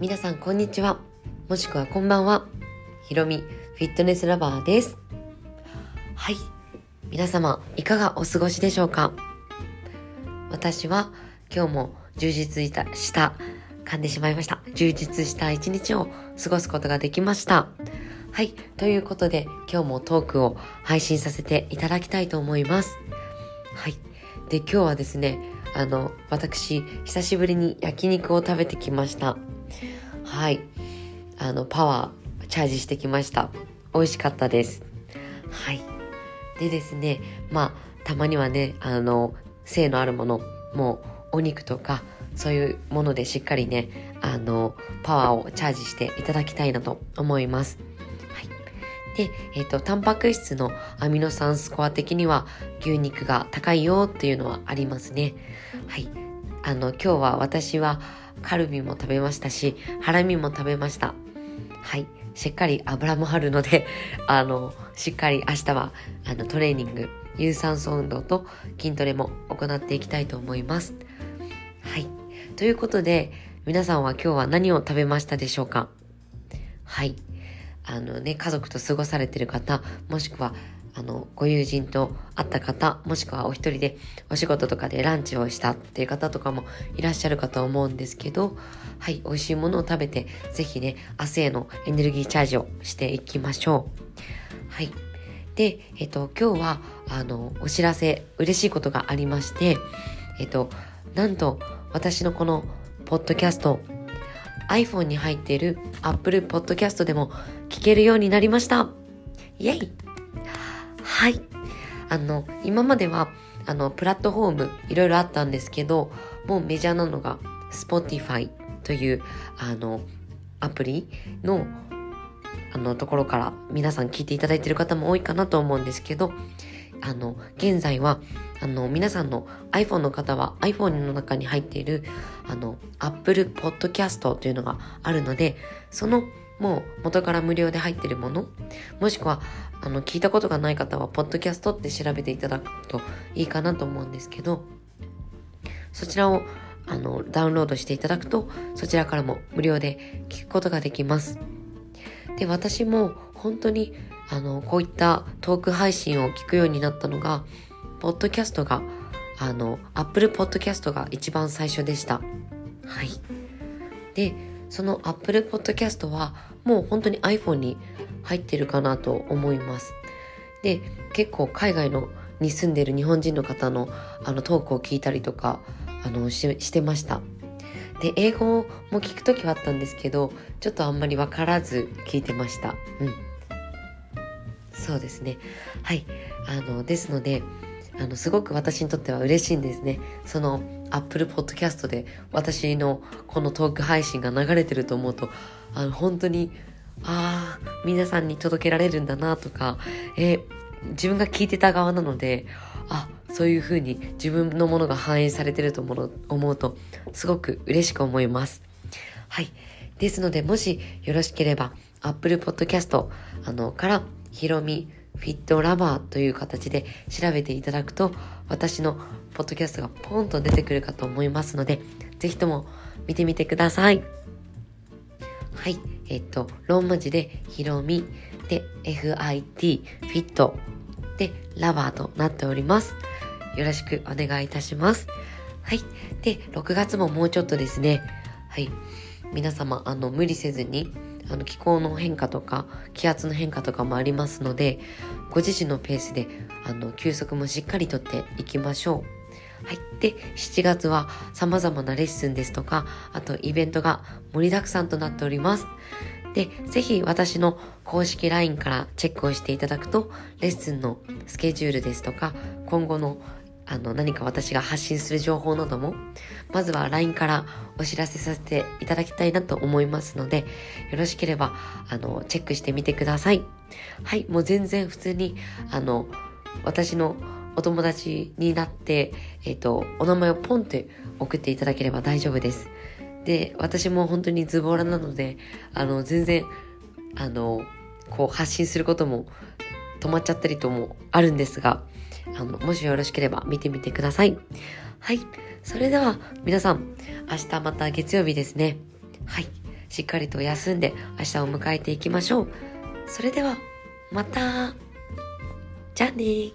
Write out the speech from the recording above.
皆さんこんにちは。もしくはこんばんは。ひろみフィットネスラバーです。はい。皆様、いかがお過ごしでしょうか？私は今日も充実した、噛んでしまいました。充実した一日を過ごすことができました。はい。ということで、今日もトークを配信させていただきたいと思います。はい。で、今日はですね、あの、私、久しぶりに焼肉を食べてきました。はい。あの、パワー、チャージしてきました。美味しかったです。はい。でですね、まあ、たまにはね、あの、性のあるもの、もう、お肉とか、そういうものでしっかりね、あの、パワーをチャージしていただきたいなと思います。で、えっ、ー、と、タンパク質のアミノ酸スコア的には牛肉が高いよっていうのはありますね。はい。あの、今日は私は、カルビも食べましたし、ハラミも食べました。はい。しっかり油もあるので、あの、しっかり明日は、あの、トレーニング、有酸素運動と筋トレも行っていきたいと思います。はい。ということで、皆さんは今日は何を食べましたでしょうか？はい。あのね、家族と過ごされてる方、もしくはあの、ご友人と会った方、もしくはお一人でお仕事とかでランチをしたっていう方とかもいらっしゃるかと思うんですけど、はい、美味しいものを食べて、ぜひね、明日へのエネルギーチャージをしていきましょう。はい。で、えっと、今日は、あの、お知らせ、嬉しいことがありまして、えっと、なんと、私のこの、ポッドキャスト、iPhone に入っている Apple Podcast でも聞けるようになりました。イェイはい。あの、今までは、あの、プラットフォームいろいろあったんですけど、もうメジャーなのが Spotify という、あの、アプリの、あの、ところから皆さん聞いていただいている方も多いかなと思うんですけど、あの、現在は、あの、皆さんの iPhone の方は iPhone の中に入っている、あの、Apple Podcast というのがあるので、そのもう元から無料で入ってるもの、もしくは、あの、聞いたことがない方は、ポッドキャストって調べていただくといいかなと思うんですけど、そちらを、あの、ダウンロードしていただくと、そちらからも無料で聞くことができます。で、私も本当に、あの、こういったトーク配信を聞くようになったのが、ポッドキャストが、あの、Apple Podcast が一番最初でした。はい。で、その Apple Podcast はもう本当に iPhone に入ってるかなと思います。で、結構海外のに住んでる日本人の方のあのトークを聞いたりとか、あのし、してました。で、英語も聞くときはあったんですけど、ちょっとあんまりわからず聞いてました。うん。そうですね。はい。あの、ですので、あの、すごく私にとっては嬉しいんですね。その、Apple Podcast で私のこのトーク配信が流れてると思うと、あの、本当に、ああ、皆さんに届けられるんだなとか、え、自分が聞いてた側なので、あ、そういう風に自分のものが反映されてると思うと、すごく嬉しく思います。はい。ですので、もしよろしければ、Apple Podcast あのから、ひろみフィットラバーという形で調べていただくと、私のポッドキャストがポンと出てくるかと思いますので、ぜひとも見てみてください。はい。えっと、ローマ字でひろみで FIT フィットでラバーとなっております。よろしくお願いいたします。はい。で、6月ももうちょっとですね。はい。皆様、あの、無理せずに、あの気候の変化とか気圧の変化とかもありますのでご自身のペースであの休息もしっかりとっていきましょう。はい。で、7月は様々なレッスンですとか、あとイベントが盛りだくさんとなっております。で、ぜひ私の公式 LINE からチェックをしていただくと、レッスンのスケジュールですとか、今後のあの、何か私が発信する情報なども、まずは LINE からお知らせさせていただきたいなと思いますので、よろしければ、あの、チェックしてみてください。はい、もう全然普通に、あの、私のお友達になって、えっ、ー、と、お名前をポンって送っていただければ大丈夫です。で、私も本当にズボラなので、あの、全然、あの、こう発信することも止まっちゃったりともあるんですが、あの、もしよろしければ見てみてください。はい。それでは、皆さん、明日また月曜日ですね。はい。しっかりと休んで明日を迎えていきましょう。それでは、また。じゃあね